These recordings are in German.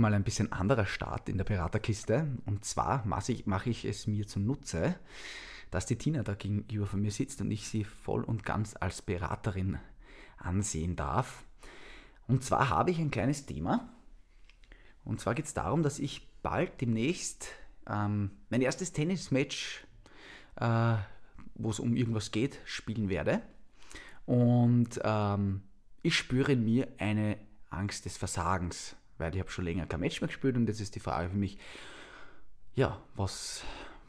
Mal ein bisschen anderer Start in der Beraterkiste. Und zwar mache ich, mache ich es mir zunutze, dass die Tina da gegenüber von mir sitzt und ich sie voll und ganz als Beraterin ansehen darf. Und zwar habe ich ein kleines Thema. Und zwar geht es darum, dass ich bald demnächst ähm, mein erstes Tennismatch, äh, wo es um irgendwas geht, spielen werde. Und ähm, ich spüre in mir eine Angst des Versagens weil ich habe schon länger kein Match mehr gespielt und jetzt ist die Frage für mich, ja, was,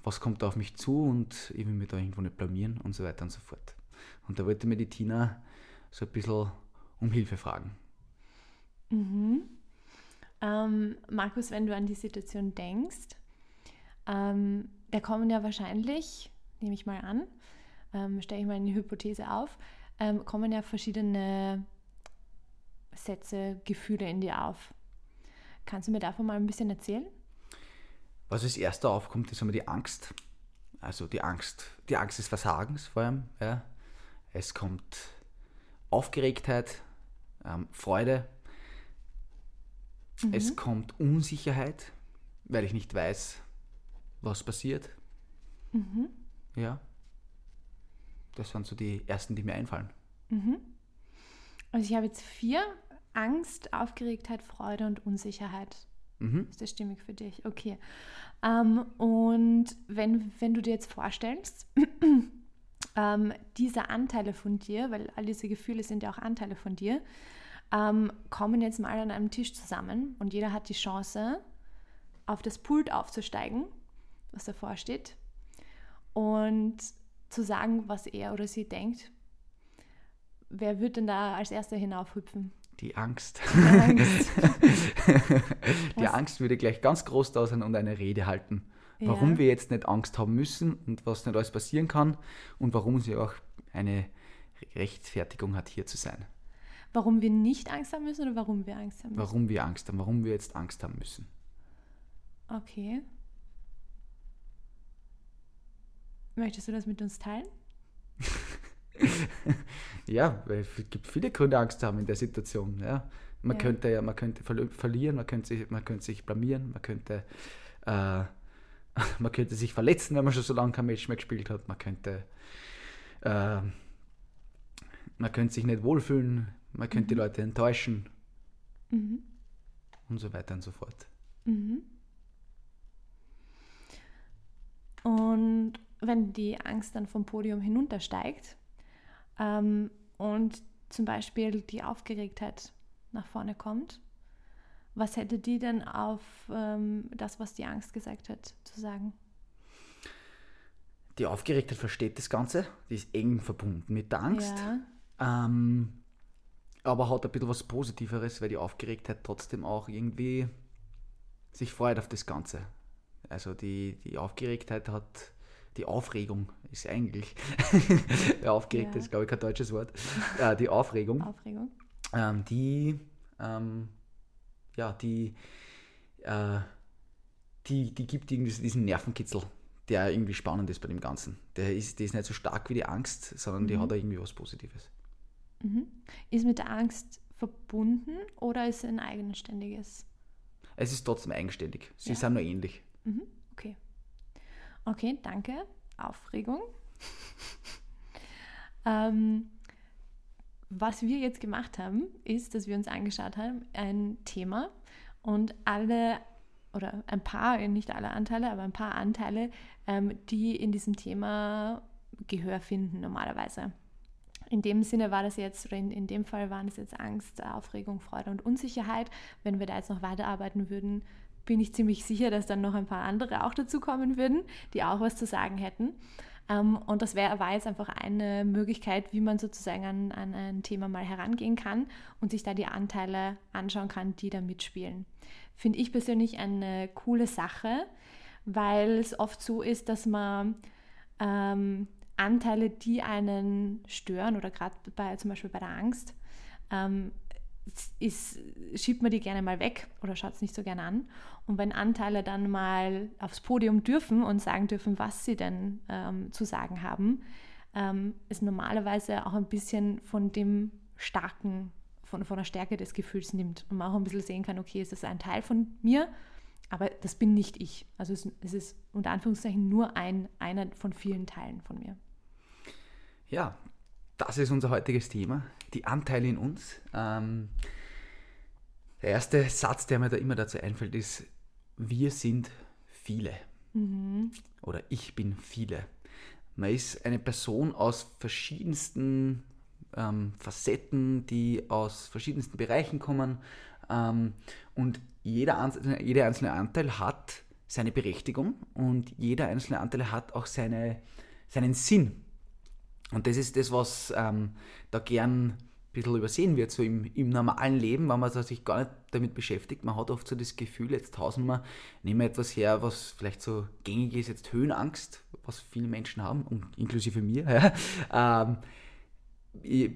was kommt da auf mich zu und ich will mich da irgendwo nicht blamieren und so weiter und so fort. Und da wollte mir die Tina so ein bisschen um Hilfe fragen. Mhm. Ähm, Markus, wenn du an die Situation denkst, ähm, da kommen ja wahrscheinlich, nehme ich mal an, ähm, stelle ich mal eine Hypothese auf, ähm, kommen ja verschiedene Sätze, Gefühle in dir auf. Kannst du mir davon mal ein bisschen erzählen? Was als erster aufkommt, ist einmal die Angst. Also die Angst, die Angst des Versagens vor allem. Ja. Es kommt Aufgeregtheit, ähm, Freude. Mhm. Es kommt Unsicherheit, weil ich nicht weiß, was passiert. Mhm. Ja. Das sind so die ersten, die mir einfallen. Mhm. Also ich habe jetzt vier Angst, Aufgeregtheit, Freude und Unsicherheit. Mhm. Ist das stimmig für dich? Okay. Ähm, und wenn, wenn du dir jetzt vorstellst, ähm, diese Anteile von dir, weil all diese Gefühle sind ja auch Anteile von dir, ähm, kommen jetzt mal an einem Tisch zusammen und jeder hat die Chance, auf das Pult aufzusteigen, was davor steht, und zu sagen, was er oder sie denkt. Wer wird denn da als erster hinaufhüpfen? Die Angst. Die Angst, die Angst würde gleich ganz groß da sein und eine Rede halten. Warum ja. wir jetzt nicht Angst haben müssen und was nicht alles passieren kann und warum sie auch eine Rechtfertigung hat, hier zu sein. Warum wir nicht Angst haben müssen oder warum wir Angst haben müssen? Warum wir Angst haben, warum wir jetzt Angst haben müssen. Okay. Möchtest du das mit uns teilen? ja, weil es gibt viele Gründe, Angst zu haben in der Situation. Ja. Man ja. könnte ja, man könnte verlieren, man könnte sich, man könnte sich blamieren, man könnte, äh, man könnte sich verletzen, wenn man schon so lange kein Match mehr gespielt hat. Man könnte, äh, man könnte sich nicht wohlfühlen, man könnte mhm. die Leute enttäuschen mhm. und so weiter und so fort. Mhm. Und wenn die Angst dann vom Podium hinuntersteigt, ähm, und zum Beispiel die Aufgeregtheit nach vorne kommt, was hätte die denn auf ähm, das, was die Angst gesagt hat, zu sagen? Die Aufgeregtheit versteht das Ganze, die ist eng verbunden mit der Angst, ja. ähm, aber hat ein bisschen was Positiveres, weil die Aufgeregtheit trotzdem auch irgendwie sich freut auf das Ganze. Also die, die Aufgeregtheit hat die Aufregung ist eigentlich, aufgeregt ja. ist glaube ich kein deutsches Wort, äh, die Aufregung, Aufregung. Ähm, die, ähm, ja, die, äh, die, die gibt irgendwie diesen Nervenkitzel, der irgendwie spannend ist bei dem Ganzen. Der ist, der ist nicht so stark wie die Angst, sondern mhm. die hat irgendwie was Positives. Mhm. Ist mit der Angst verbunden oder ist es ein eigenständiges? Es ist trotzdem eigenständig. Sie ja. sind nur ähnlich. Mhm. Okay. Danke. Aufregung. ähm, was wir jetzt gemacht haben, ist, dass wir uns angeschaut haben, ein Thema und alle oder ein paar, nicht alle Anteile, aber ein paar Anteile, ähm, die in diesem Thema Gehör finden normalerweise. In dem Sinne war das jetzt, oder in, in dem Fall waren es jetzt Angst, Aufregung, Freude und Unsicherheit. Wenn wir da jetzt noch weiterarbeiten würden, bin ich ziemlich sicher, dass dann noch ein paar andere auch dazukommen würden, die auch was zu sagen hätten. Ähm, und das wär, war jetzt einfach eine Möglichkeit, wie man sozusagen an, an ein Thema mal herangehen kann und sich da die Anteile anschauen kann, die da mitspielen. Finde ich persönlich eine coole Sache, weil es oft so ist, dass man ähm, Anteile, die einen stören oder gerade bei zum Beispiel bei der Angst, ähm, ist, schiebt man die gerne mal weg oder schaut es nicht so gerne an. Und wenn Anteile dann mal aufs Podium dürfen und sagen dürfen, was sie denn ähm, zu sagen haben, ähm, ist normalerweise auch ein bisschen von dem starken, von, von der Stärke des Gefühls nimmt und man auch ein bisschen sehen kann, okay, ist ein Teil von mir, aber das bin nicht ich. Also es, es ist unter Anführungszeichen nur ein, einer von vielen Teilen von mir. Ja, das ist unser heutiges Thema, die Anteile in uns. Ähm, der erste Satz, der mir da immer dazu einfällt, ist, wir sind viele. Mhm. Oder ich bin viele. Man ist eine Person aus verschiedensten ähm, Facetten, die aus verschiedensten Bereichen kommen. Ähm, und jeder einzelne, jeder einzelne Anteil hat seine Berechtigung und jeder einzelne Anteil hat auch seine, seinen Sinn. Und das ist das, was ähm, da gern ein bisschen übersehen wird, so im, im normalen Leben, wenn man sich gar nicht damit beschäftigt. Man hat oft so das Gefühl, jetzt tausen wir, nehmen wir etwas her, was vielleicht so gängig ist, jetzt Höhenangst, was viele Menschen haben, inklusive mir. Ja. Ähm, ich,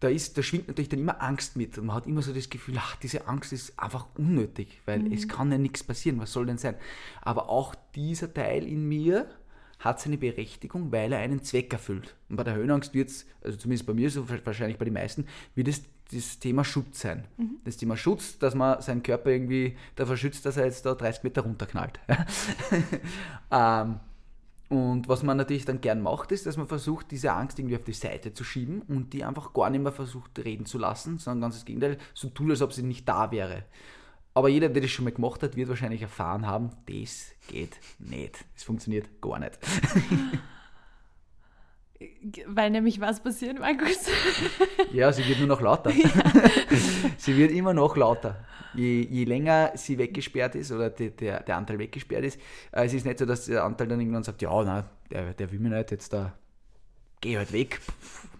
da, ist, da schwingt natürlich dann immer Angst mit und man hat immer so das Gefühl, ach, diese Angst ist einfach unnötig, weil mhm. es kann ja nichts passieren, was soll denn sein? Aber auch dieser Teil in mir hat seine Berechtigung, weil er einen Zweck erfüllt. Und bei der Höhenangst wird es, also zumindest bei mir, so wahrscheinlich bei den meisten, wird es das Thema Schutz sein. Mhm. Das Thema Schutz, dass man seinen Körper irgendwie davor schützt, dass er jetzt da 30 Meter runterknallt. ähm, und was man natürlich dann gern macht, ist, dass man versucht, diese Angst irgendwie auf die Seite zu schieben und die einfach gar nicht mehr versucht reden zu lassen, sondern ganz das Gegenteil, so tut, als ob sie nicht da wäre. Aber jeder, der das schon mal gemacht hat, wird wahrscheinlich erfahren haben, das geht nicht. Das funktioniert gar nicht. Weil nämlich was passiert, Markus? ja, sie wird nur noch lauter. sie wird immer noch lauter. Je, je länger sie weggesperrt ist oder die, der, der Anteil weggesperrt ist, äh, es ist nicht so, dass der Anteil dann irgendwann sagt, ja, nein, der, der will mir nicht jetzt da, geh halt weg,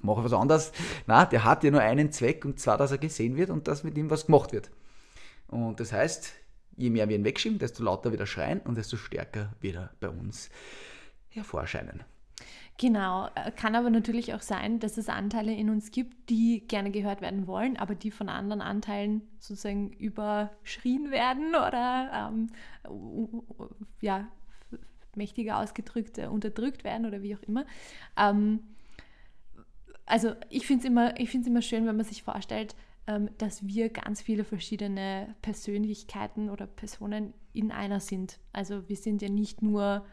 mach was anderes. Nein, der hat ja nur einen Zweck und zwar, dass er gesehen wird und dass mit ihm was gemacht wird. Und das heißt, je mehr wir ihn wegschieben, desto lauter wird er schreien und desto stärker wird er bei uns hervorscheinen. Genau, äh, kann aber natürlich auch sein, dass es Anteile in uns gibt, die gerne gehört werden wollen, aber die von anderen Anteilen sozusagen überschrien werden oder ähm, ja, mächtiger ausgedrückt, äh, unterdrückt werden oder wie auch immer. Ähm, also ich finde es immer, immer schön, wenn man sich vorstellt, dass wir ganz viele verschiedene Persönlichkeiten oder Personen in einer sind. Also wir sind ja nicht nur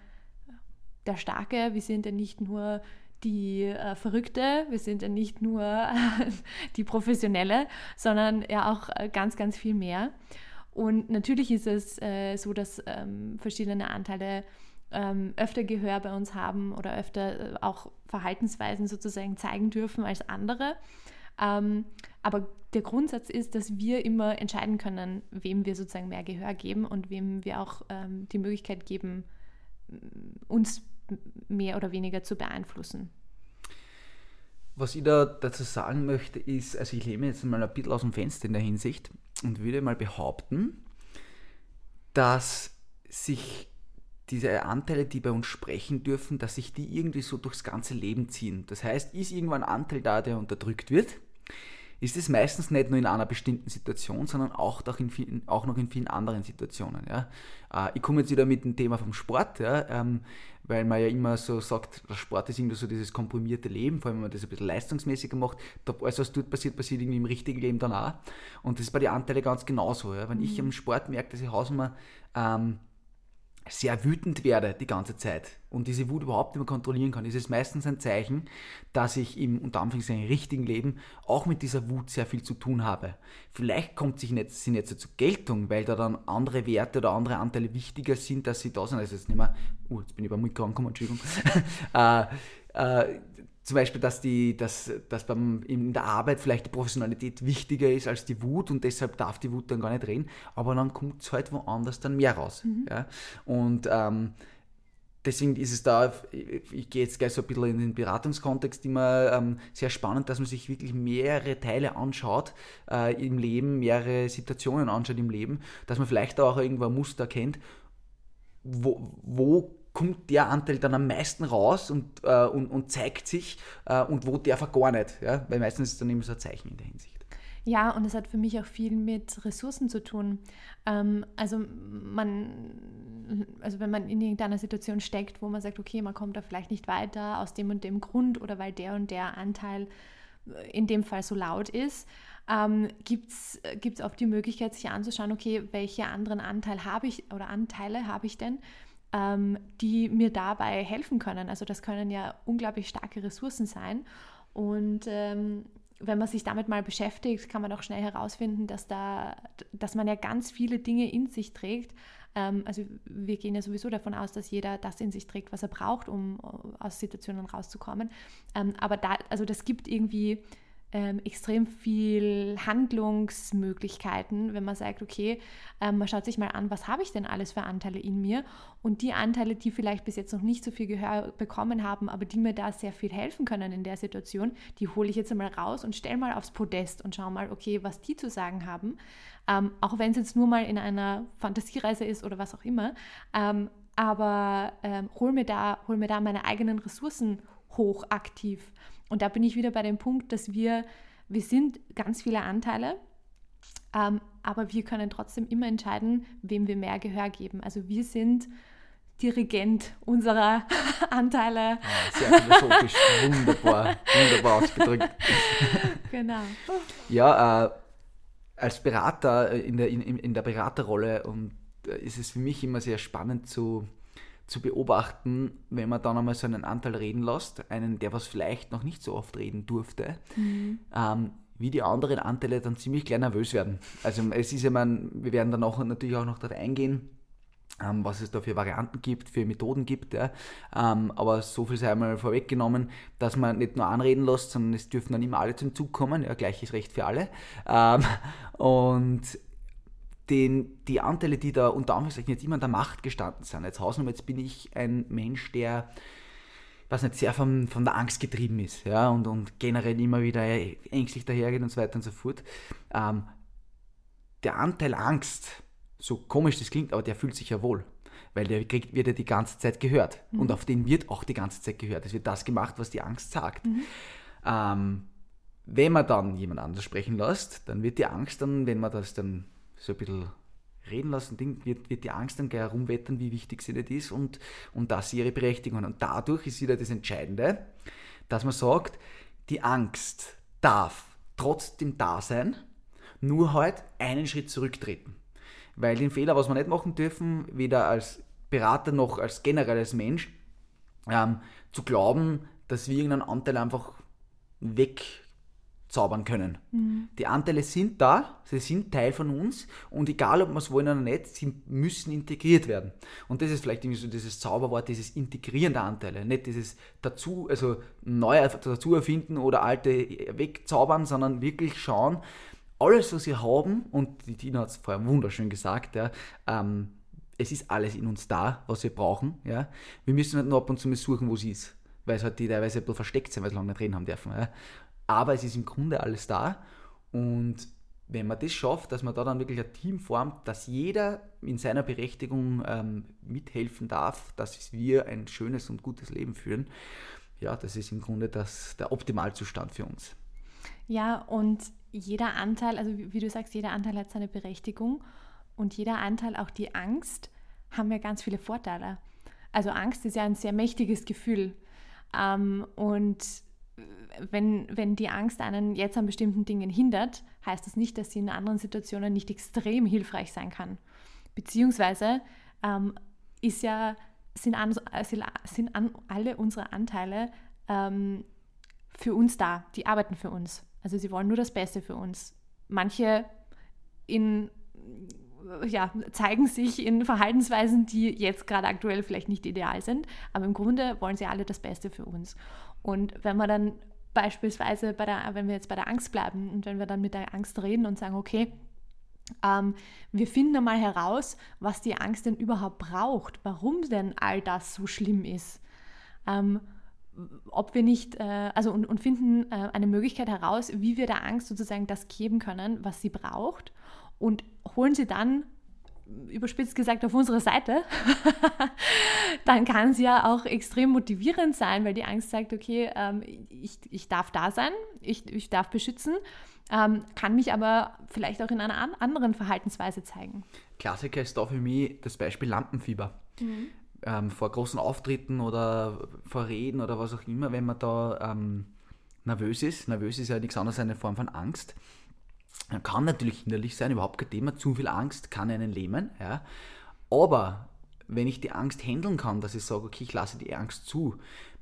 der Starke, wir sind ja nicht nur die äh, Verrückte, wir sind ja nicht nur äh, die Professionelle, sondern ja auch äh, ganz, ganz viel mehr. Und natürlich ist es äh, so, dass ähm, verschiedene Anteile ähm, öfter Gehör bei uns haben oder öfter äh, auch Verhaltensweisen sozusagen zeigen dürfen als andere. Ähm, aber der Grundsatz ist, dass wir immer entscheiden können, wem wir sozusagen mehr Gehör geben und wem wir auch ähm, die Möglichkeit geben, uns mehr oder weniger zu beeinflussen. Was ich da dazu sagen möchte, ist, also ich lehne jetzt mal ein bisschen aus dem Fenster in der Hinsicht und würde mal behaupten, dass sich diese Anteile, die bei uns sprechen dürfen, dass sich die irgendwie so durchs ganze Leben ziehen. Das heißt, ist irgendwann ein Anteil da, der unterdrückt wird, ist es meistens nicht nur in einer bestimmten Situation, sondern auch, in vielen, auch noch in vielen anderen Situationen. Ja. Äh, ich komme jetzt wieder mit dem Thema vom Sport, ja, ähm, weil man ja immer so sagt, der Sport ist irgendwie so dieses komprimierte Leben, vor allem wenn man das ein bisschen leistungsmäßiger macht, alles was dort passiert, passiert irgendwie im richtigen Leben dann auch. Und das ist bei den Anteilen ganz genauso. Ja. Wenn mhm. ich am Sport merke, dass ich Hausnummer ähm, sehr wütend werde die ganze Zeit und diese Wut überhaupt nicht mehr kontrollieren kann, ist es meistens ein Zeichen, dass ich im unter Anführungszeichen richtigen Leben auch mit dieser Wut sehr viel zu tun habe. Vielleicht kommt sie nicht, sie nicht zur Geltung, weil da dann andere Werte oder andere Anteile wichtiger sind, dass sie da sind. Also jetzt nicht mehr, uh, jetzt bin ich beim Mikro angekommen, Entschuldigung. äh, äh, zum Beispiel, dass, die, dass, dass beim, in der Arbeit vielleicht die Professionalität wichtiger ist als die Wut und deshalb darf die Wut dann gar nicht reden, aber dann kommt es halt woanders dann mehr raus. Mhm. Ja? Und ähm, deswegen ist es da, ich, gehe jetzt gleich so ein bisschen in den Beratungskontext immer ähm, sehr spannend, dass man sich wirklich mehrere Teile anschaut äh, im Leben, mehrere Situationen anschaut im Leben, dass man vielleicht auch irgendwo ein Muster kennt wo, wo kommt der Anteil dann am meisten raus und, äh, und, und zeigt sich äh, und wo der gar. Ja? Weil meistens ist es dann immer so ein Zeichen in der Hinsicht. Ja, und es hat für mich auch viel mit Ressourcen zu tun. Ähm, also man, also wenn man in irgendeiner Situation steckt, wo man sagt, okay, man kommt da vielleicht nicht weiter aus dem und dem Grund oder weil der und der Anteil in dem Fall so laut ist, ähm, gibt es oft die Möglichkeit, sich anzuschauen, okay, welche anderen Anteile habe ich oder Anteile habe ich denn, ähm, die mir dabei helfen können. Also das können ja unglaublich starke Ressourcen sein. Und ähm, wenn man sich damit mal beschäftigt, kann man auch schnell herausfinden, dass, da, dass man ja ganz viele Dinge in sich trägt. Ähm, also wir gehen ja sowieso davon aus, dass jeder das in sich trägt, was er braucht, um aus Situationen rauszukommen. Ähm, aber da, also das gibt irgendwie ähm, extrem viel Handlungsmöglichkeiten, wenn man sagt, okay, ähm, man schaut sich mal an, was habe ich denn alles für Anteile in mir? Und die Anteile, die vielleicht bis jetzt noch nicht so viel Gehör bekommen haben, aber die mir da sehr viel helfen können in der Situation, die hole ich jetzt einmal raus und stelle mal aufs Podest und schaue mal, okay, was die zu sagen haben, ähm, auch wenn es jetzt nur mal in einer Fantasiereise ist oder was auch immer, ähm, aber ähm, hol, mir da, hol mir da meine eigenen Ressourcen hoch aktiv und da bin ich wieder bei dem Punkt, dass wir, wir sind ganz viele Anteile, ähm, aber wir können trotzdem immer entscheiden, wem wir mehr Gehör geben. Also wir sind Dirigent unserer Anteile. Ah, sehr philosophisch, wunderbar, wunderbar ausgedrückt. Genau. Ja, äh, als Berater äh, in der, in, in der Beraterrolle und äh, ist es für mich immer sehr spannend zu, zu beobachten, wenn man dann einmal so einen Anteil reden lässt, einen, der was vielleicht noch nicht so oft reden durfte, mhm. ähm, wie die anderen Anteile dann ziemlich gleich nervös werden. Also es ist ja, man, wir werden dann auch natürlich auch noch darauf eingehen, ähm, was es da für Varianten gibt, für Methoden gibt. Ja. Ähm, aber so viel sei einmal vorweggenommen, dass man nicht nur anreden lässt, sondern es dürfen dann immer alle zum Zug kommen. Ja, gleiches Recht für alle. Ähm, und den, die Anteile, die da unter Anführungszeichen jetzt immer in der Macht gestanden sind. Jetzt Hausnummer, jetzt bin ich ein Mensch, der was nicht sehr von, von der Angst getrieben ist ja, und, und generell immer wieder ängstlich dahergeht und so weiter und so fort. Ähm, der Anteil Angst, so komisch das klingt, aber der fühlt sich ja wohl, weil der kriegt, wird ja die ganze Zeit gehört mhm. und auf den wird auch die ganze Zeit gehört. Es wird das gemacht, was die Angst sagt. Mhm. Ähm, wenn man dann jemand anders sprechen lässt, dann wird die Angst dann, wenn man das dann so ein bisschen reden lassen, wird, wird die Angst dann gleich herumwettern, wie wichtig sie nicht ist und, und sie ihre Berechtigung hat. Und dadurch ist wieder das Entscheidende, dass man sagt, die Angst darf trotzdem da sein, nur halt einen Schritt zurücktreten. Weil den Fehler, was wir nicht machen dürfen, weder als Berater noch als generell als Mensch, ähm, zu glauben, dass wir irgendeinen Anteil einfach weg zaubern können. Mhm. Die Anteile sind da, sie sind Teil von uns und egal, ob wir es wollen oder nicht, sie müssen integriert werden. Und das ist vielleicht irgendwie so dieses Zauberwort, dieses Integrieren der Anteile, nicht dieses dazu, also neu dazu erfinden oder alte wegzaubern, sondern wirklich schauen, alles, was wir haben, und die Tina hat es vorher wunderschön gesagt, ja, ähm, es ist alles in uns da, was wir brauchen. Ja. Wir müssen halt nur ab und zu mal suchen, wo es ist weil es halt die teilweise ein bisschen versteckt sind, weil sie lange nicht reden haben dürfen. Ja aber es ist im Grunde alles da und wenn man das schafft, dass man da dann wirklich ein Team formt, dass jeder in seiner Berechtigung ähm, mithelfen darf, dass wir ein schönes und gutes Leben führen, ja, das ist im Grunde das, der Optimalzustand für uns. Ja, und jeder Anteil, also wie, du sagst, jeder Anteil hat seine Berechtigung und jeder Anteil, auch die Angst, haben ja ganz viele Vorteile. Also Angst ist ja ein sehr mächtiges Gefühl. Ähm, und wenn, wenn die Angst einen jetzt an bestimmten Dingen hindert, heißt das nicht, dass sie in anderen Situationen nicht extrem hilfreich sein kann. Beziehungsweise ähm, ist ja, sind, an, sind an, alle unsere Anteile ähm, für uns da, die arbeiten für uns. Also sie wollen nur das Beste für uns. Manche in, ja, zeigen sich in Verhaltensweisen, die jetzt gerade aktuell vielleicht nicht ideal sind, aber im Grunde wollen sie alle das Beste für uns. Und wenn man dann beispielsweise bei der, wenn wir jetzt bei der Angst bleiben und wenn wir dann mit der Angst reden und sagen, okay, ähm, wir finden einmal heraus, was die Angst denn überhaupt braucht, warum denn all das so schlimm ist. Ähm, ob wir nicht, äh, also und, und finden äh, eine Möglichkeit heraus, wie wir der Angst sozusagen das geben können, was sie braucht und holen sie dann überspitzt gesagt auf unserer Seite, dann kann es ja auch extrem motivierend sein, weil die Angst sagt, okay, ähm, ich, ich darf da sein, ich, ich darf beschützen, ähm, kann mich aber vielleicht auch in einer an anderen Verhaltensweise zeigen. Klassiker ist da für mich das Beispiel Lampenfieber. Mhm. Ähm, vor großen Auftritten oder vor Reden oder was auch immer, wenn man da ähm, nervös ist. Nervös ist ja nichts anderes als eine Form von Angst kann natürlich hinderlich sein, überhaupt kein Thema. Zu viel Angst kann einen lähmen. Ja. Aber wenn ich die Angst handeln kann, dass ich sage, okay, ich lasse die Angst zu,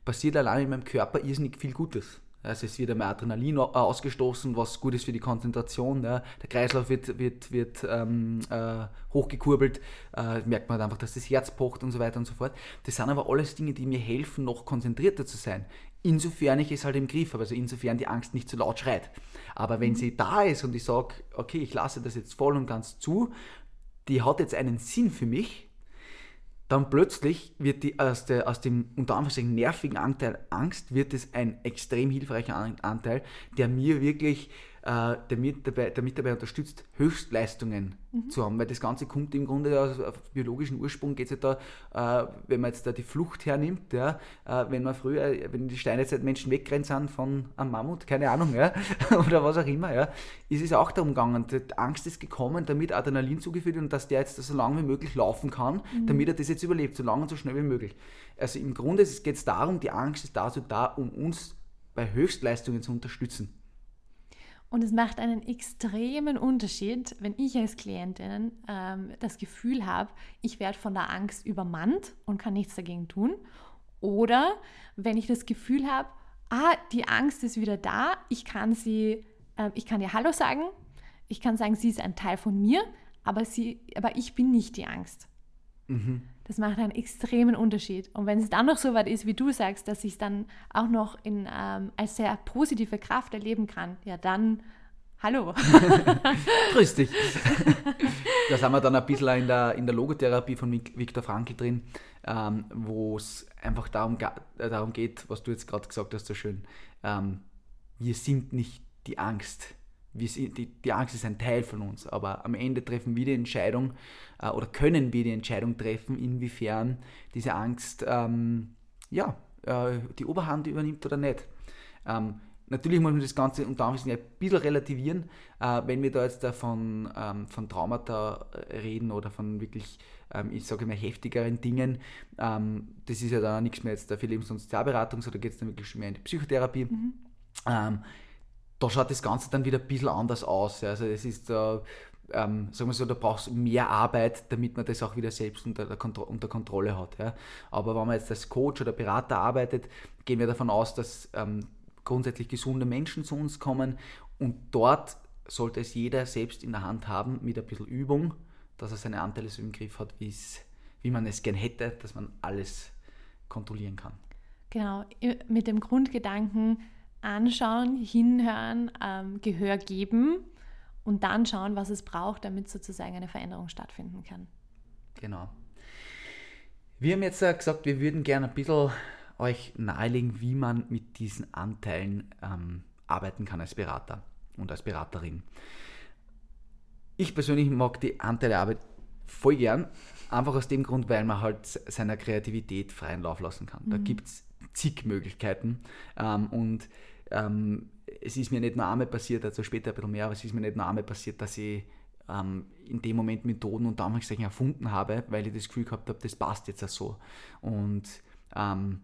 passiert allein in meinem Körper irrsinnig viel Gutes. Also es wird einmal Adrenalin ausgestoßen, was gut ist für die Konzentration. Ja. Der Kreislauf wird, wird, wird ähm, äh, hochgekurbelt, äh, merkt man halt einfach, dass das Herz pocht und so weiter und so fort. Das sind aber alles Dinge, die mir helfen, noch konzentrierter zu sein. Insofern ich es halt im Griff habe, also insofern die Angst nicht zu laut schreit. Aber wenn mhm. sie da ist und ich sage, okay, ich lasse das jetzt voll und ganz zu, die hat jetzt einen Sinn für mich, dann plötzlich wird die aus, der, aus dem unter Anführungszeichen nervigen Anteil Angst, wird es ein extrem hilfreicher Anteil, der mir wirklich äh, der, mit dabei, der mit dabei unterstützt, Höchstleistungen mhm. zu haben. Weil das Ganze kommt im Grunde aus, biologischen Ursprung, geht es ja da, äh, wenn man jetzt da die Flucht hernimmt, ja, äh, wenn man früher, wenn die Steinezeit-Menschen weggerannt sind von einem Mammut, keine Ahnung, ja, oder was auch immer, ja, ist es auch darum gegangen. Die Angst ist gekommen, damit Adrenalin zugeführt wird und dass der jetzt so lange wie möglich laufen kann, mhm. damit er das jetzt überlebt, so lange und so schnell wie möglich. Also im Grunde geht es darum, die Angst ist dazu da, um uns bei Höchstleistungen zu unterstützen. Und es macht einen extremen Unterschied, wenn ich als Klientin ähm, das Gefühl habe, ich werde von der Angst übermannt und kann nichts dagegen tun. Oder wenn ich das Gefühl habe, ah, die Angst ist wieder da, ich kann sie, äh, ich kann ihr Hallo sagen, ich kann sagen, sie ist ein Teil von mir, aber, sie, aber ich bin nicht die Angst. Mhm. Das macht einen extremen Unterschied. Und wenn es dann noch so weit ist, wie du sagst, dass ich es dann auch noch in, ähm, als sehr positive Kraft erleben kann, ja dann, hallo. Grüß dich. Das haben wir dann ein bisschen in der, in der Logotherapie von Viktor Frankl drin, ähm, wo es einfach darum, äh, darum geht, was du jetzt gerade gesagt hast, so schön. Ähm, wir sind nicht die Angst wir sind, die, die Angst ist ein Teil von uns, aber am Ende treffen wir die Entscheidung äh, oder können wir die Entscheidung treffen, inwiefern diese Angst ähm, ja, äh, die Oberhand übernimmt oder nicht. Ähm, natürlich muss man das Ganze unter Anführungszeichen ein bisschen relativieren, äh, wenn wir da jetzt von, ähm, von Traumata reden oder von wirklich, ähm, ich sage mal, heftigeren Dingen. Ähm, das ist ja dann nichts mehr jetzt für Lebens- und Sozialberatung, sondern geht es dann wirklich schon mehr in die Psychotherapie. Mhm. Da schaut das Ganze dann wieder ein bisschen anders aus. Also es ist, äh, ähm, sagen wir so, da brauchst du mehr Arbeit, damit man das auch wieder selbst unter, Kontro unter Kontrolle hat. Ja. Aber wenn man jetzt als Coach oder Berater arbeitet, gehen wir davon aus, dass ähm, grundsätzlich gesunde Menschen zu uns kommen und dort sollte es jeder selbst in der Hand haben mit ein bisschen Übung, dass er seine Anteile so im Griff hat, wie man es gern hätte, dass man alles kontrollieren kann. Genau, mit dem Grundgedanken, anschauen, hinhören, ähm, Gehör geben und dann schauen, was es braucht, damit sozusagen eine Veränderung stattfinden kann. Genau. Wir haben jetzt gesagt, wir würden gerne ein bisschen euch nahelegen, wie man mit diesen Anteilen ähm, arbeiten kann als Berater und als Beraterin. Ich persönlich mag die Anteile Arbeit voll gern, einfach aus dem Grund, weil man halt seiner Kreativität freien Lauf lassen kann. Mhm. Da gibt es zig Möglichkeiten ähm, und ähm, es ist mir nicht nur einmal passiert, also später ein bisschen mehr, aber es ist mir nicht nur einmal passiert, dass ich ähm, in dem Moment Methoden und Anführungszeichen erfunden habe, weil ich das Gefühl gehabt habe, das passt jetzt auch so. Und ähm,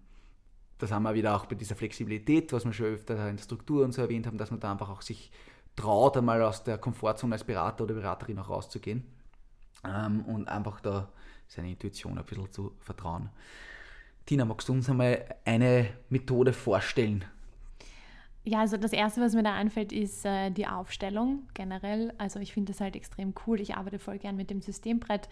das haben wir wieder auch bei dieser Flexibilität, was wir schon öfter in der Struktur und so erwähnt haben, dass man da einfach auch sich traut, einmal aus der Komfortzone als Berater oder Beraterin auch rauszugehen ähm, und einfach da seine Intuition ein bisschen zu vertrauen. Tina, magst du uns einmal eine Methode vorstellen, ja, also das Erste, was mir da einfällt, ist äh, die Aufstellung generell. Also ich finde das halt extrem cool. Ich arbeite voll gern mit dem Systembrett.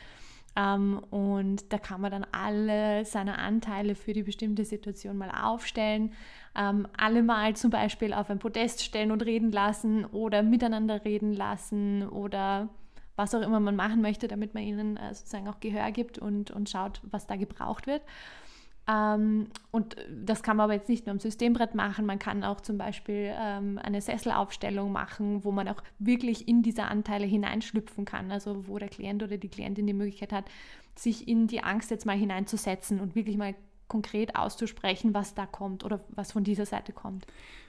Ähm, und da kann man dann alle seine Anteile für die bestimmte Situation mal aufstellen. Ähm, alle mal zum Beispiel auf ein Podest stellen und reden lassen oder miteinander reden lassen oder was auch immer man machen möchte, damit man ihnen äh, sozusagen auch Gehör gibt und, und schaut, was da gebraucht wird. Ähm, und das kann man aber jetzt nicht nur am Systembrett machen. Man kann auch zum Beispiel ähm, eine Sesselaufstellung machen, wo man auch wirklich in diese Anteile hineinschlüpfen kann. Also wo der Klient oder die Klientin die Möglichkeit hat, sich in die Angst jetzt mal hineinzusetzen und wirklich mal konkret auszusprechen, was da kommt oder was von dieser Seite kommt.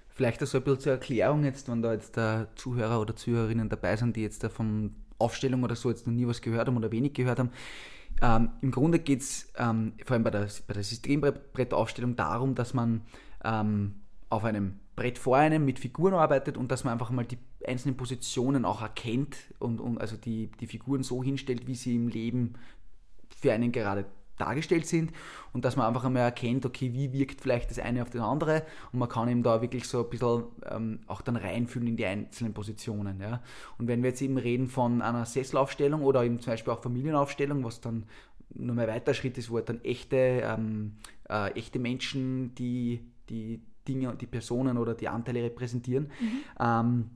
Vielleicht so ein bisschen zur Erklärung jetzt, wenn da jetzt der Zuhörer oder Zuhörerinnen dabei sind, die jetzt von Aufstellung oder so jetzt noch nie was gehört haben oder wenig gehört haben. Ähm, Im Grunde geht es ähm, vor allem bei der, bei der Systembrettaufstellung darum, dass man ähm, auf einem Brett vor einem mit Figuren arbeitet und dass man einfach mal die einzelnen Positionen auch erkennt und, und also die, die Figuren so hinstellt, wie sie im Leben für einen gerade dargestellt sind und dass man einfach einmal erkennt, okay, wie wirkt vielleicht das eine auf das andere und man kann eben da wirklich so ein bisschen ähm, auch dann reinfühlen in die einzelnen Positionen. Ja. Und wenn wir jetzt eben reden von einer Sesselaufstellung oder eben zum Beispiel auch Familienaufstellung, was dann nur mal weiter Schritt ist, wo halt dann echte, ähm, äh, echte Menschen die, die Dinge, die Personen oder die Anteile repräsentieren, mhm. ähm,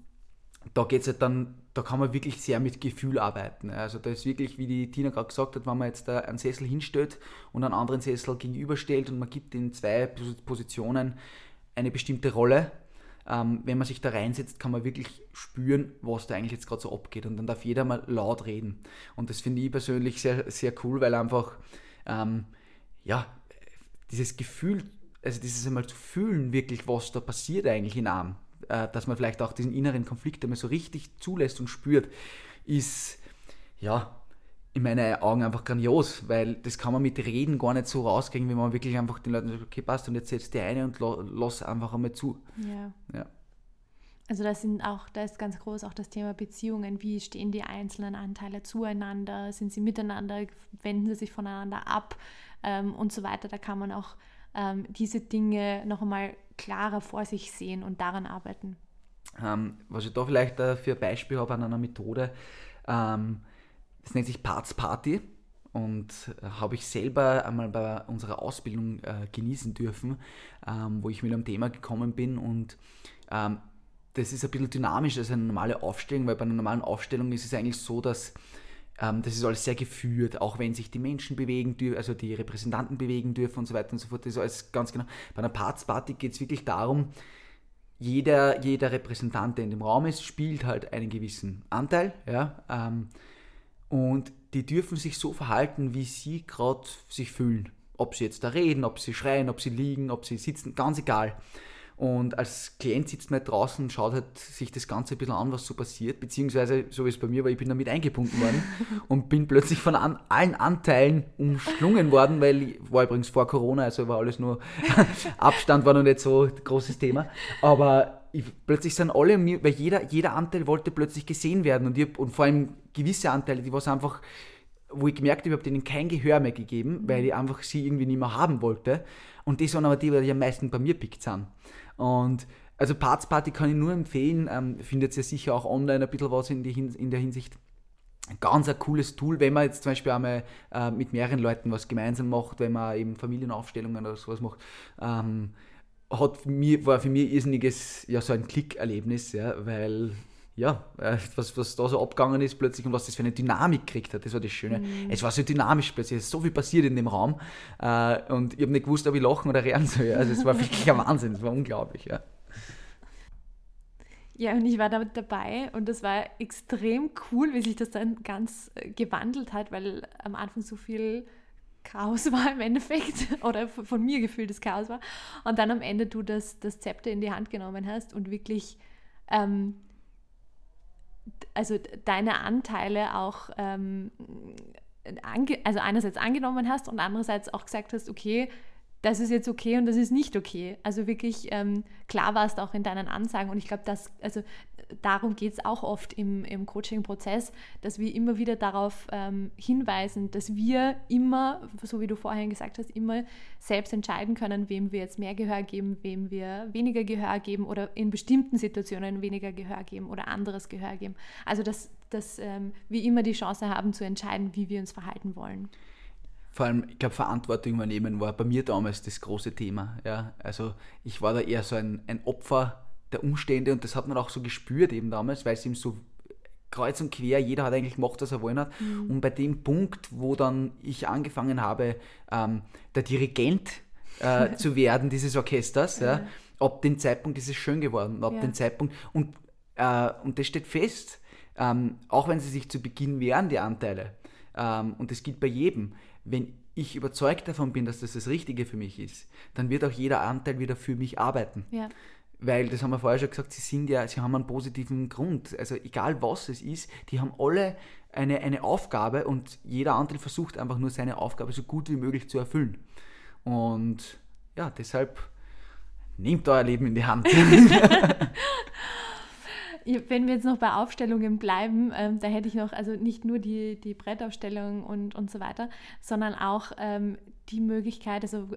da geht es halt dann, da kann man wirklich sehr mit Gefühl arbeiten. Also da ist wirklich, wie die Tina gerade gesagt hat, wenn man jetzt da einen Sessel hinstellt und einen anderen Sessel gegenüberstellt und man gibt in zwei Positionen eine bestimmte Rolle, ähm, wenn man sich da reinsetzt, kann man wirklich spüren, was da eigentlich jetzt gerade so abgeht. Und dann darf jeder mal laut reden. Und das finde ich persönlich sehr, sehr cool, weil einfach, ähm, ja, dieses Gefühl, also dieses einmal zu fühlen, wirklich, was da passiert eigentlich in einem, äh, dass man vielleicht auch diesen inneren Konflikt einmal so richtig zulässt und spürt, ist ja in meinen Augen einfach grandios, weil das kann man mit Reden gar nicht so rauskriegen, wenn man wirklich einfach den Leuten sagt, okay, passt und jetzt setzt der eine und lass einfach einmal zu. Ja. ja. Also das sind auch, da ist ganz groß auch das Thema Beziehungen. Wie stehen die einzelnen Anteile zueinander? Sind sie miteinander? Wenden sie sich voneinander ab? Ähm, und so weiter. Da kann man auch ähm, diese Dinge noch einmal klarer vor sich sehen und daran arbeiten. Ähm, was ich da vielleicht äh, für ein Beispiel habe an einer Methode, ähm, das nennt sich Parts Party und äh, habe ich selber einmal bei unserer Ausbildung äh, genießen dürfen, ähm, wo ich mit einem Thema gekommen bin und ähm, das ist ein bisschen dynamischer als eine normale Aufstellung, weil bei einer normalen Aufstellung ist es eigentlich so, dass das ist alles sehr geführt, auch wenn sich die Menschen bewegen dürfen, also die Repräsentanten bewegen dürfen und so weiter und so fort. Das ist alles ganz genau. Bei einer Parts-Party geht es wirklich darum, jeder, jeder Repräsentant, der in dem Raum ist, spielt halt einen gewissen Anteil. Ja, ähm, und die dürfen sich so verhalten, wie sie gerade sich fühlen. Ob sie jetzt da reden, ob sie schreien, ob sie liegen, ob sie sitzen, ganz egal. Und als Klient sitzt man halt draußen und schaut halt sich das Ganze ein bisschen an, was so passiert. Beziehungsweise, so wie es bei mir war, ich bin damit eingebunden worden und bin plötzlich von an, allen Anteilen umschlungen worden, weil ich war übrigens vor Corona, also war alles nur Abstand, war noch nicht so ein großes Thema. Aber ich, plötzlich sind alle, weil jeder, jeder Anteil wollte plötzlich gesehen werden und, ich, und vor allem gewisse Anteile, die was einfach wo ich gemerkt habe, ich habe denen kein Gehör mehr gegeben, weil ich einfach sie irgendwie nicht mehr haben wollte. Und das waren aber die, die am meisten bei mir pickt sind. Und also Parts Party kann ich nur empfehlen. Ähm, findet ihr sicher auch online ein bisschen was in, die, in der Hinsicht. Ganz ein cooles Tool, wenn man jetzt zum Beispiel einmal äh, mit mehreren Leuten was gemeinsam macht, wenn man eben Familienaufstellungen oder sowas macht. Ähm, hat für mich, war für mich irrsinniges, ja, so ein Klickerlebnis, ja, weil ja, äh, was, was da so abgegangen ist plötzlich und was das für eine Dynamik gekriegt hat, das war das Schöne. Mhm. Es war so dynamisch plötzlich, es ist so viel passiert in dem Raum äh, und ich habe nicht gewusst, ob ich lachen oder rennen soll. Also es war wirklich ein Wahnsinn, es war unglaublich. Ja. Ja, und ich war damit dabei und das war extrem cool, wie sich das dann ganz äh, gewandelt hat, weil am Anfang so viel Chaos war im Endeffekt oder von mir gefühltes Chaos war und dann am Ende du das, das Zepter in die Hand genommen hast und wirklich ähm, also deine Anteile auch ähm, also einerseits angenommen hast und andererseits auch gesagt hast, okay, das ist jetzt okay und das ist nicht okay. Also wirklich ähm, klar warst auch in deinen Ansagen und ich glaube, dass, also darum geht es auch oft im, im Coaching-Prozess, dass wir immer wieder darauf ähm, hinweisen, dass wir immer, so wie du vorhin gesagt hast, immer selbst entscheiden können, wem wir jetzt mehr Gehör geben, wem wir weniger Gehör geben oder in bestimmten Situationen weniger Gehör geben oder anderes Gehör geben. Also dass, dass ähm, wir immer die Chance haben zu entscheiden, wie wir uns verhalten wollen vor allem, ich glaube, Verantwortung übernehmen war bei mir damals das große Thema. Ja? Also ich war da eher so ein, ein Opfer der Umstände und das hat man auch so gespürt eben damals, weil es ihm so kreuz und quer, jeder hat eigentlich gemacht, was er wollen hat. Mhm. Und bei dem Punkt, wo dann ich angefangen habe, ähm, der Dirigent äh, zu werden dieses Orchesters. Ja. ja. Ab dem Zeitpunkt ist es schön geworden. Ab ja. dem Zeitpunkt und, äh, und das steht fest. Ähm, auch wenn sie sich zu Beginn wehren, die Anteile. Ähm, und das gilt bei jedem. Wenn ich überzeugt davon bin, dass das das Richtige für mich ist, dann wird auch jeder Anteil wieder für mich arbeiten. Ja. Weil, das haben wir vorher schon gesagt, sie sind ja, sie haben einen positiven Grund. Also egal was es ist, die haben alle eine, eine Aufgabe und jeder Anteil versucht einfach nur seine Aufgabe so gut wie möglich zu erfüllen. Und ja, deshalb nehmt euer Leben in die Hand. Wenn wir jetzt noch bei Aufstellungen bleiben, ähm, da hätte ich noch, also nicht nur die, die Brettaufstellung und, und so weiter, sondern auch ähm, die Möglichkeit, also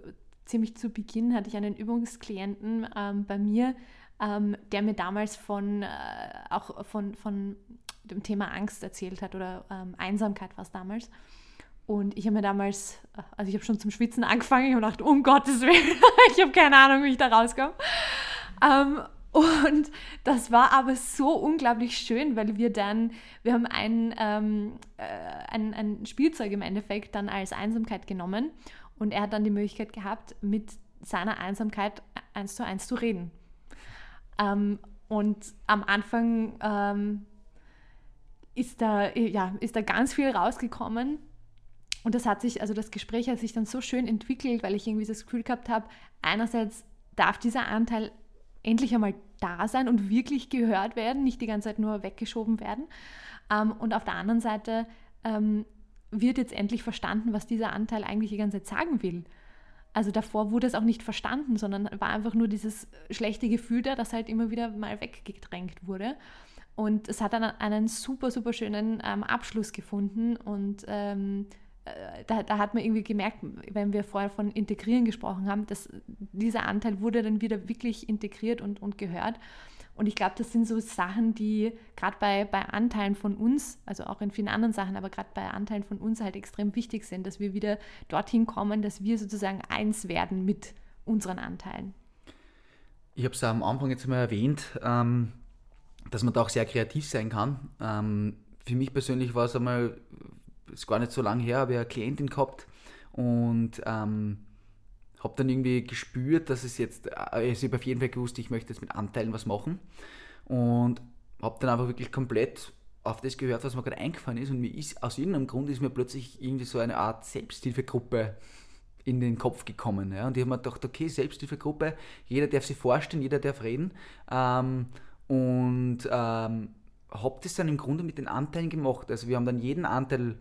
ziemlich zu Beginn hatte ich einen Übungsklienten ähm, bei mir, ähm, der mir damals von, äh, auch von, von dem Thema Angst erzählt hat oder ähm, Einsamkeit war es damals. Und ich habe mir damals, also ich habe schon zum Schwitzen angefangen, ich habe gedacht, um Gottes Willen, ich habe keine Ahnung, wie ich da rauskomme. Und das war aber so unglaublich schön, weil wir dann, wir haben ein, ähm, äh, ein, ein Spielzeug im Endeffekt dann als Einsamkeit genommen und er hat dann die Möglichkeit gehabt, mit seiner Einsamkeit eins zu eins zu reden. Ähm, und am Anfang ähm, ist, da, ja, ist da ganz viel rausgekommen. Und das hat sich, also das Gespräch hat sich dann so schön entwickelt, weil ich irgendwie das Gefühl gehabt habe, einerseits darf dieser Anteil endlich einmal da sein und wirklich gehört werden, nicht die ganze Zeit nur weggeschoben werden. Ähm, und auf der anderen Seite ähm, wird jetzt endlich verstanden, was dieser Anteil eigentlich die ganze Zeit sagen will. Also davor wurde es auch nicht verstanden, sondern war einfach nur dieses schlechte Gefühl da, das halt immer wieder mal weggedrängt wurde. Und es hat dann einen super, super schönen ähm, Abschluss gefunden und da, da, hat man irgendwie gemerkt, wenn wir vorher von Integrieren gesprochen haben, dass dieser Anteil wurde dann wieder wirklich integriert und, und gehört. Und ich glaube, das sind so Sachen, die gerade bei, bei Anteilen von uns, also auch in vielen anderen Sachen, aber gerade bei Anteilen von uns halt extrem wichtig sind, dass wir wieder dorthin kommen, dass wir sozusagen eins werden mit unseren Anteilen. Ich habe es am Anfang jetzt mal erwähnt, ähm, dass man da auch sehr kreativ sein kann. Ähm, für mich persönlich war es einmal, ist gar nicht so lange her, habe ich eine Klientin gehabt und ähm, habe dann irgendwie gespürt, dass es jetzt, äh, ich habe auf jeden Fall gewusst, ich möchte jetzt mit Anteilen was machen und habe dann einfach wirklich komplett auf das gehört, was mir gerade eingefallen ist und mir ist, aus irgendeinem Grund ist mir plötzlich irgendwie so eine Art Selbsthilfegruppe in den Kopf gekommen. Ja? Und ich habe mir gedacht, okay, Selbsthilfegruppe, jeder darf sich vorstellen, jeder darf reden ähm, und ähm, habe das dann im Grunde mit den Anteilen gemacht. Also wir haben dann jeden Anteil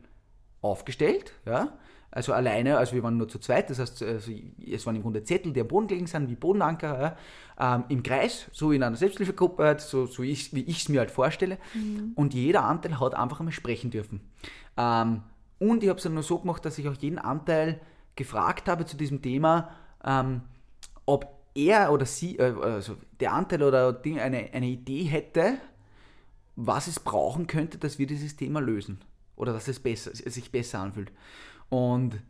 aufgestellt, ja, also alleine, also wir waren nur zu zweit, das heißt, also es waren im Grunde Zettel, die am Boden gelegen sind, wie Bodenanker, ja, ähm, im Kreis, so in einer Selbsthilfegruppe, halt, so, so ich, wie ich es mir halt vorstelle. Mhm. Und jeder Anteil hat einfach einmal sprechen dürfen. Ähm, und ich habe es dann nur so gemacht, dass ich auch jeden Anteil gefragt habe zu diesem Thema, ähm, ob er oder sie, äh, also der Anteil oder eine, eine Idee hätte, was es brauchen könnte, dass wir dieses Thema lösen. Oder dass es besser, sich besser anfühlt. Und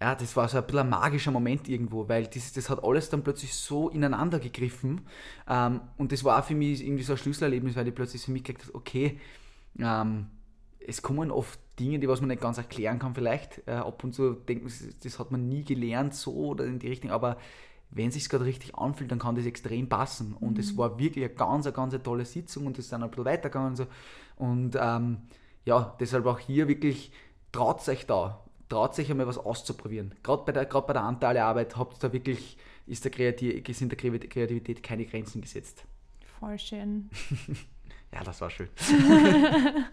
ja, das war so ein bisschen ein magischer Moment irgendwo, weil das, das hat alles dann plötzlich so ineinander gegriffen. Ähm, und das war für mich irgendwie so ein Schlüsselerlebnis, weil ich plötzlich für mich gedacht habe, okay, ähm, es kommen oft Dinge, die was man nicht ganz erklären kann vielleicht. Äh, ab und zu denken das hat man nie gelernt so oder in die Richtung, aber wenn es sich gerade richtig anfühlt, dann kann das extrem passen. Und es mhm. war wirklich eine ganz, eine ganz tolle Sitzung und es ist dann ein bisschen weitergegangen und so. Und ähm, ja, deshalb auch hier wirklich traut euch da traut sich einmal was auszuprobieren. Gerade bei der, gerade bei der Anteilearbeit habt da wirklich, ist der Kreativ, sind der Kreativität keine Grenzen gesetzt. Voll schön. ja, das war schön.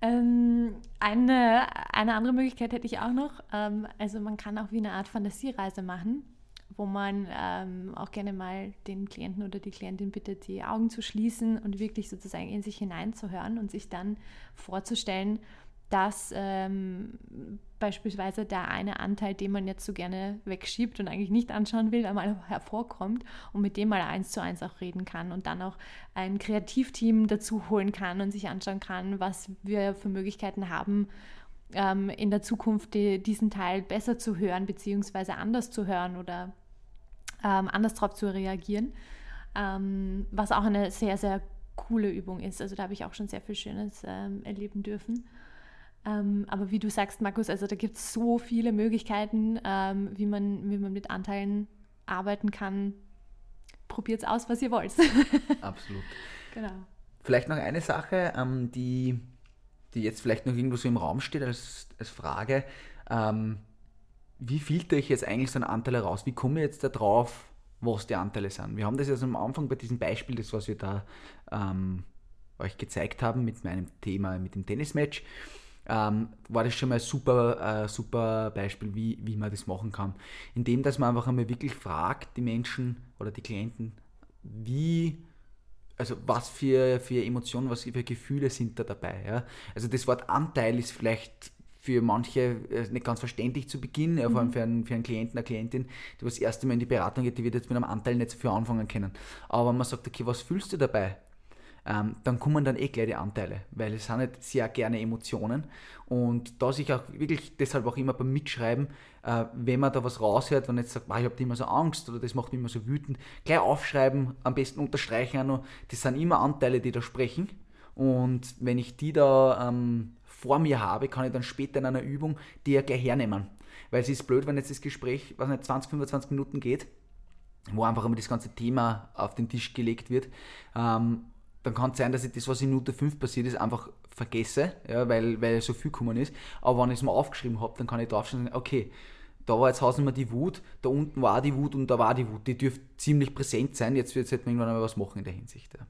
ähm, eine, eine andere Möglichkeit hätte ich auch noch. Ähm, also man kann auch wie eine Art Fantasiereise machen, wo man ähm, auch gerne mal den Klienten oder die Klientin bittet, die Augen zu schließen und wirklich sozusagen in sich hineinzuhören und sich dann vorzustellen, dass ähm, beispielsweise der eine Anteil, den man jetzt so gerne wegschiebt und eigentlich nicht anschauen will, einmal hervorkommt und mit dem mal eins zu eins auch reden kann und dann auch ein Kreativteam dazu holen kann und sich anschauen kann, was wir für Möglichkeiten haben, ähm, in der Zukunft die, diesen Teil besser zu hören, beziehungsweise anders zu hören oder ähm, anders darauf zu reagieren, ähm, was auch eine sehr, sehr coole Übung ist. Also da habe ich auch schon sehr viel Schönes ähm, erleben dürfen. Ähm, aber wie du sagst, Markus, also da gibt es so viele Möglichkeiten, ähm, wie, man, wie man mit Anteilen arbeiten kann. Probiert aus, was ihr wollt. Absolut. Genau. Vielleicht noch eine Sache, die, die jetzt vielleicht noch irgendwo so im Raum steht als, als Frage. Ähm, wie filtere ich jetzt eigentlich so einen Anteil heraus? Wie komme ich jetzt da drauf, was die Anteile sind? Wir haben das jetzt am Anfang bei diesem Beispiel, das was wir da ähm, euch gezeigt haben mit meinem Thema, mit dem Tennismatch, ähm, war das schon mal ein super, äh, super Beispiel, wie, wie man das machen kann. Indem, dass man einfach einmal wirklich fragt, die Menschen oder die Klienten, wie also was für, für Emotionen, was für Gefühle sind da dabei. Ja? Also das Wort Anteil ist vielleicht für manche äh, nicht ganz verständlich zu Beginn, ja, vor allem mhm. für einen, für einen Klienten, eine Klientin, die das erste Mal in die Beratung geht, die wird jetzt mit einem Anteil nicht so viel anfangen können. Aber wenn man sagt, okay, was fühlst du dabei? Ähm, dann kommen dann eh gleich die Anteile, weil es sind nicht sehr gerne Emotionen. Und da sich auch wirklich deshalb auch immer beim Mitschreiben, äh, wenn man da was raushört, wenn jetzt sagt, ich habe immer so Angst oder das macht mich immer so wütend, gleich aufschreiben, am besten unterstreichen auch noch, das sind immer Anteile, die da sprechen. Und wenn ich die da ähm, vor mir habe, kann ich dann später in einer Übung die ja gleich hernehmen. Weil es ist blöd, wenn jetzt das Gespräch, was nicht 20, 25 Minuten geht, wo einfach immer das ganze Thema auf den Tisch gelegt wird. Ähm, dann kann es sein, dass ich das, was in Minute 5 passiert ist, einfach vergesse, ja, weil, weil so viel gekommen ist. Aber wenn ich es mal aufgeschrieben habe, dann kann ich draufstellen, okay, da war jetzt Hausnummer die Wut, da unten war die Wut und da war die Wut. Die dürfte ziemlich präsent sein. Jetzt wird es halt irgendwann mal was machen in der Hinsicht. Ja,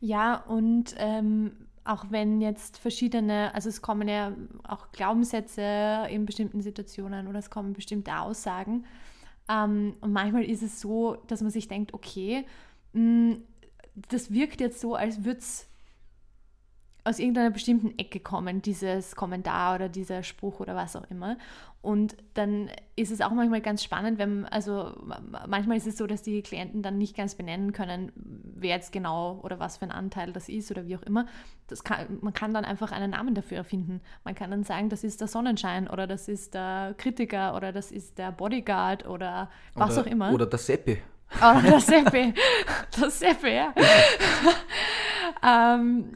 ja und ähm, auch wenn jetzt verschiedene, also es kommen ja auch Glaubenssätze in bestimmten Situationen oder es kommen bestimmte Aussagen. Ähm, und manchmal ist es so, dass man sich denkt, okay, mh, das wirkt jetzt so, als würde es aus irgendeiner bestimmten Ecke kommen, dieses Kommentar oder dieser Spruch oder was auch immer. Und dann ist es auch manchmal ganz spannend, wenn, also manchmal ist es so, dass die Klienten dann nicht ganz benennen können, wer jetzt genau oder was für ein Anteil das ist oder wie auch immer. Das kann, man kann dann einfach einen Namen dafür erfinden. Man kann dann sagen, das ist der Sonnenschein oder das ist der Kritiker oder das ist der Bodyguard oder was oder, auch immer. Oder der Seppi. Oh, der Seppi. der Seppi, ja. ähm,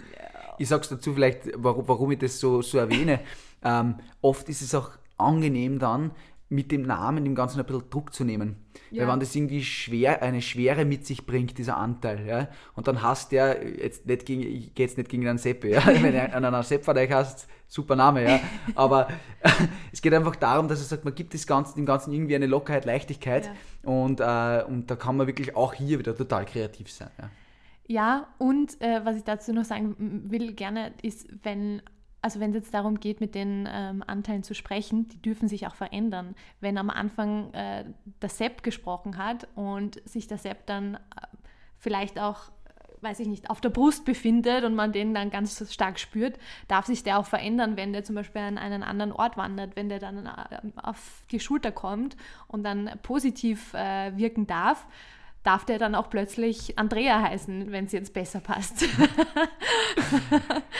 ich sage es dazu vielleicht, warum, warum ich das so, so erwähne. Ähm, oft ist es auch angenehm dann, mit dem Namen dem Ganzen ein bisschen Druck zu nehmen. Ja. Weil wenn das irgendwie schwer, eine Schwere mit sich bringt, dieser Anteil, ja, und dann hast der, jetzt nicht gegen, ich gehe jetzt nicht gegen einen Seppe, ja, wenn an einer Sepp euch hast, super Name, ja, aber es geht einfach darum, dass er sagt, man gibt das Ganze, dem Ganzen irgendwie eine Lockerheit, Leichtigkeit ja. und, äh, und da kann man wirklich auch hier wieder total kreativ sein. Ja, ja und äh, was ich dazu noch sagen will gerne, ist, wenn also wenn es jetzt darum geht, mit den ähm, Anteilen zu sprechen, die dürfen sich auch verändern. Wenn am Anfang äh, der Sepp gesprochen hat und sich der Sepp dann äh, vielleicht auch, äh, weiß ich nicht, auf der Brust befindet und man den dann ganz stark spürt, darf sich der auch verändern, wenn der zum Beispiel an einen anderen Ort wandert, wenn der dann äh, auf die Schulter kommt und dann positiv äh, wirken darf darf der dann auch plötzlich Andrea heißen, wenn es jetzt besser passt.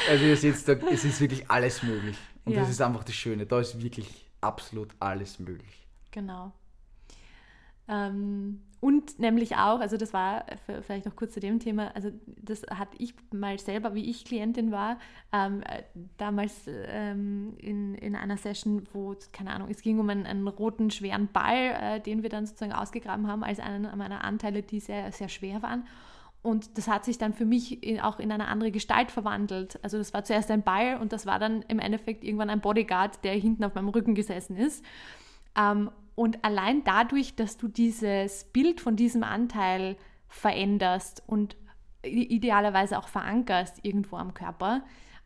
also ihr seht, da, es ist wirklich alles möglich. Und ja. das ist einfach das Schöne. Da ist wirklich absolut alles möglich. Genau. Ähm, und nämlich auch, also das war vielleicht noch kurz zu dem Thema, also das hatte ich mal selber, wie ich Klientin war, ähm, äh, damals ähm, in, in einer Session, wo, keine Ahnung, es ging um einen, einen roten, schweren Ball, äh, den wir dann sozusagen ausgegraben haben, als einen meiner Anteile, die sehr, sehr schwer waren. Und das hat sich dann für mich in, auch in eine andere Gestalt verwandelt. Also das war zuerst ein Ball und das war dann im Endeffekt irgendwann ein Bodyguard, der hinten auf meinem Rücken gesessen ist. Ähm, und allein dadurch, dass du dieses Bild von diesem Anteil veränderst und idealerweise auch verankerst irgendwo am Körper,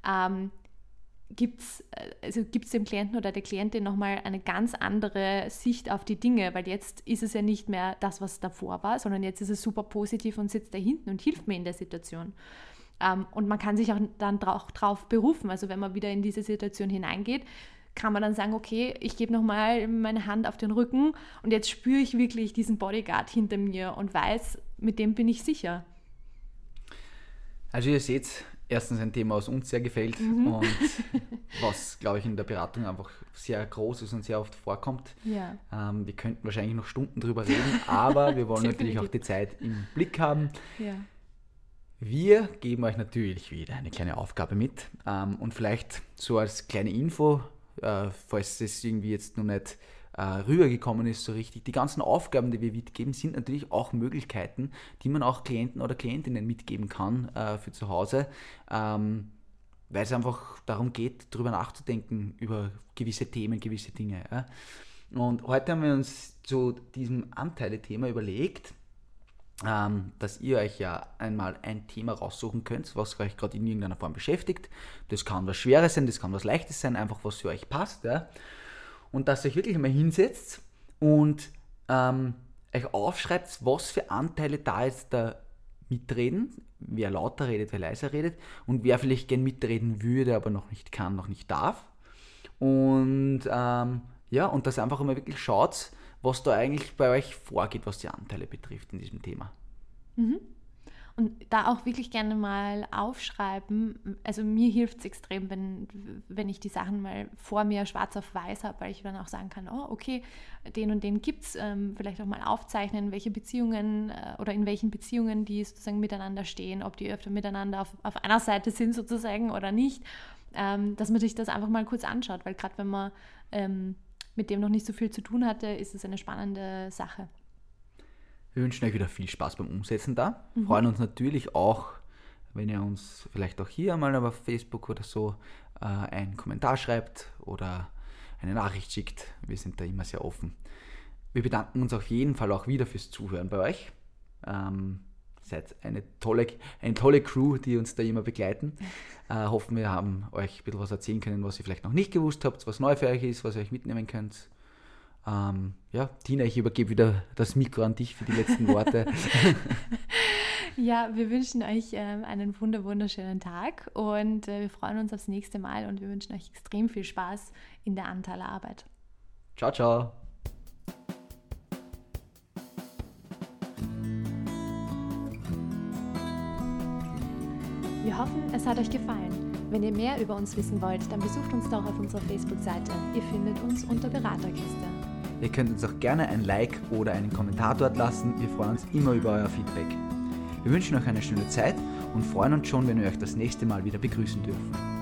ähm, gibt es äh, also gibt's dem Klienten oder der Klientin nochmal eine ganz andere Sicht auf die Dinge, weil jetzt ist es ja nicht mehr das, was davor war, sondern jetzt ist es super positiv und sitzt da hinten und hilft mir in der Situation. Ähm, und man kann sich auch dann auch drauf berufen, also wenn man wieder in diese Situation hineingeht, kann man dann sagen, okay, ich gebe nochmal meine Hand auf den Rücken und jetzt spüre ich wirklich diesen Bodyguard hinter mir und weiß, mit dem bin ich sicher. Also ihr seht, erstens ein Thema, was uns sehr gefällt mhm. und was, glaube ich, in der Beratung einfach sehr groß ist und sehr oft vorkommt. Ja. Ähm, wir könnten wahrscheinlich noch Stunden drüber reden, aber wir wollen natürlich auch die Zeit im Blick haben. Ja. Wir geben euch natürlich wieder eine kleine Aufgabe mit ähm, und vielleicht so als kleine Info, äh, falls es irgendwie jetzt noch nicht äh, rübergekommen ist so richtig. Die ganzen Aufgaben, die wir mitgeben, sind natürlich auch Möglichkeiten, die man auch Klienten oder Klientinnen mitgeben kann äh, für zu Hause, ähm, weil es einfach darum geht, darüber nachzudenken, über gewisse Themen, gewisse Dinge. Ja. Und heute haben wir uns zu diesem Anteile-Thema überlegt, ähm, dass ihr euch ja einmal ein Thema raussuchen könnt, was euch gerade in irgendeiner Form beschäftigt. Das kann was Schweres sein, das kann was Leichtes sein, einfach was für euch passt. Ja? Und dass ihr euch wirklich einmal hinsetzt und ähm, euch aufschreibt, was für Anteile da jetzt da mitreden, wer lauter redet, wer leiser redet und wer vielleicht gern mitreden würde, aber noch nicht kann, noch nicht darf. Und ähm, ja, und dass ihr einfach immer wirklich schaut, was da eigentlich bei euch vorgeht, was die Anteile betrifft in diesem Thema. Mhm. Und da auch wirklich gerne mal aufschreiben. Also mir hilft es extrem, wenn, wenn ich die Sachen mal vor mir schwarz auf weiß habe, weil ich dann auch sagen kann, oh, okay, den und den gibt es. Ähm, vielleicht auch mal aufzeichnen, welche Beziehungen äh, oder in welchen Beziehungen die sozusagen miteinander stehen, ob die öfter miteinander auf, auf einer Seite sind sozusagen oder nicht. Ähm, dass man sich das einfach mal kurz anschaut, weil gerade wenn man ähm, mit dem noch nicht so viel zu tun hatte, ist es eine spannende Sache. Wir wünschen euch wieder viel Spaß beim Umsetzen da. Mhm. Freuen uns natürlich auch, wenn ihr uns vielleicht auch hier einmal auf Facebook oder so äh, einen Kommentar schreibt oder eine Nachricht schickt. Wir sind da immer sehr offen. Wir bedanken uns auf jeden Fall auch wieder fürs Zuhören bei euch. Ähm, seid eine tolle, eine tolle Crew, die uns da immer begleiten. Äh, hoffen, wir haben euch ein bisschen was erzählen können, was ihr vielleicht noch nicht gewusst habt, was neu für euch ist, was ihr euch mitnehmen könnt. Ähm, ja, Tina, ich übergebe wieder das Mikro an dich für die letzten Worte. ja, wir wünschen euch äh, einen wunder wunderschönen Tag und äh, wir freuen uns aufs nächste Mal und wir wünschen euch extrem viel Spaß in der Anteilerarbeit. Ciao, ciao. Wir hoffen, es hat euch gefallen. Wenn ihr mehr über uns wissen wollt, dann besucht uns doch auf unserer Facebook-Seite. Ihr findet uns unter Beraterkiste. Ihr könnt uns auch gerne ein Like oder einen Kommentar dort lassen. Wir freuen uns immer über euer Feedback. Wir wünschen euch eine schöne Zeit und freuen uns schon, wenn wir euch das nächste Mal wieder begrüßen dürfen.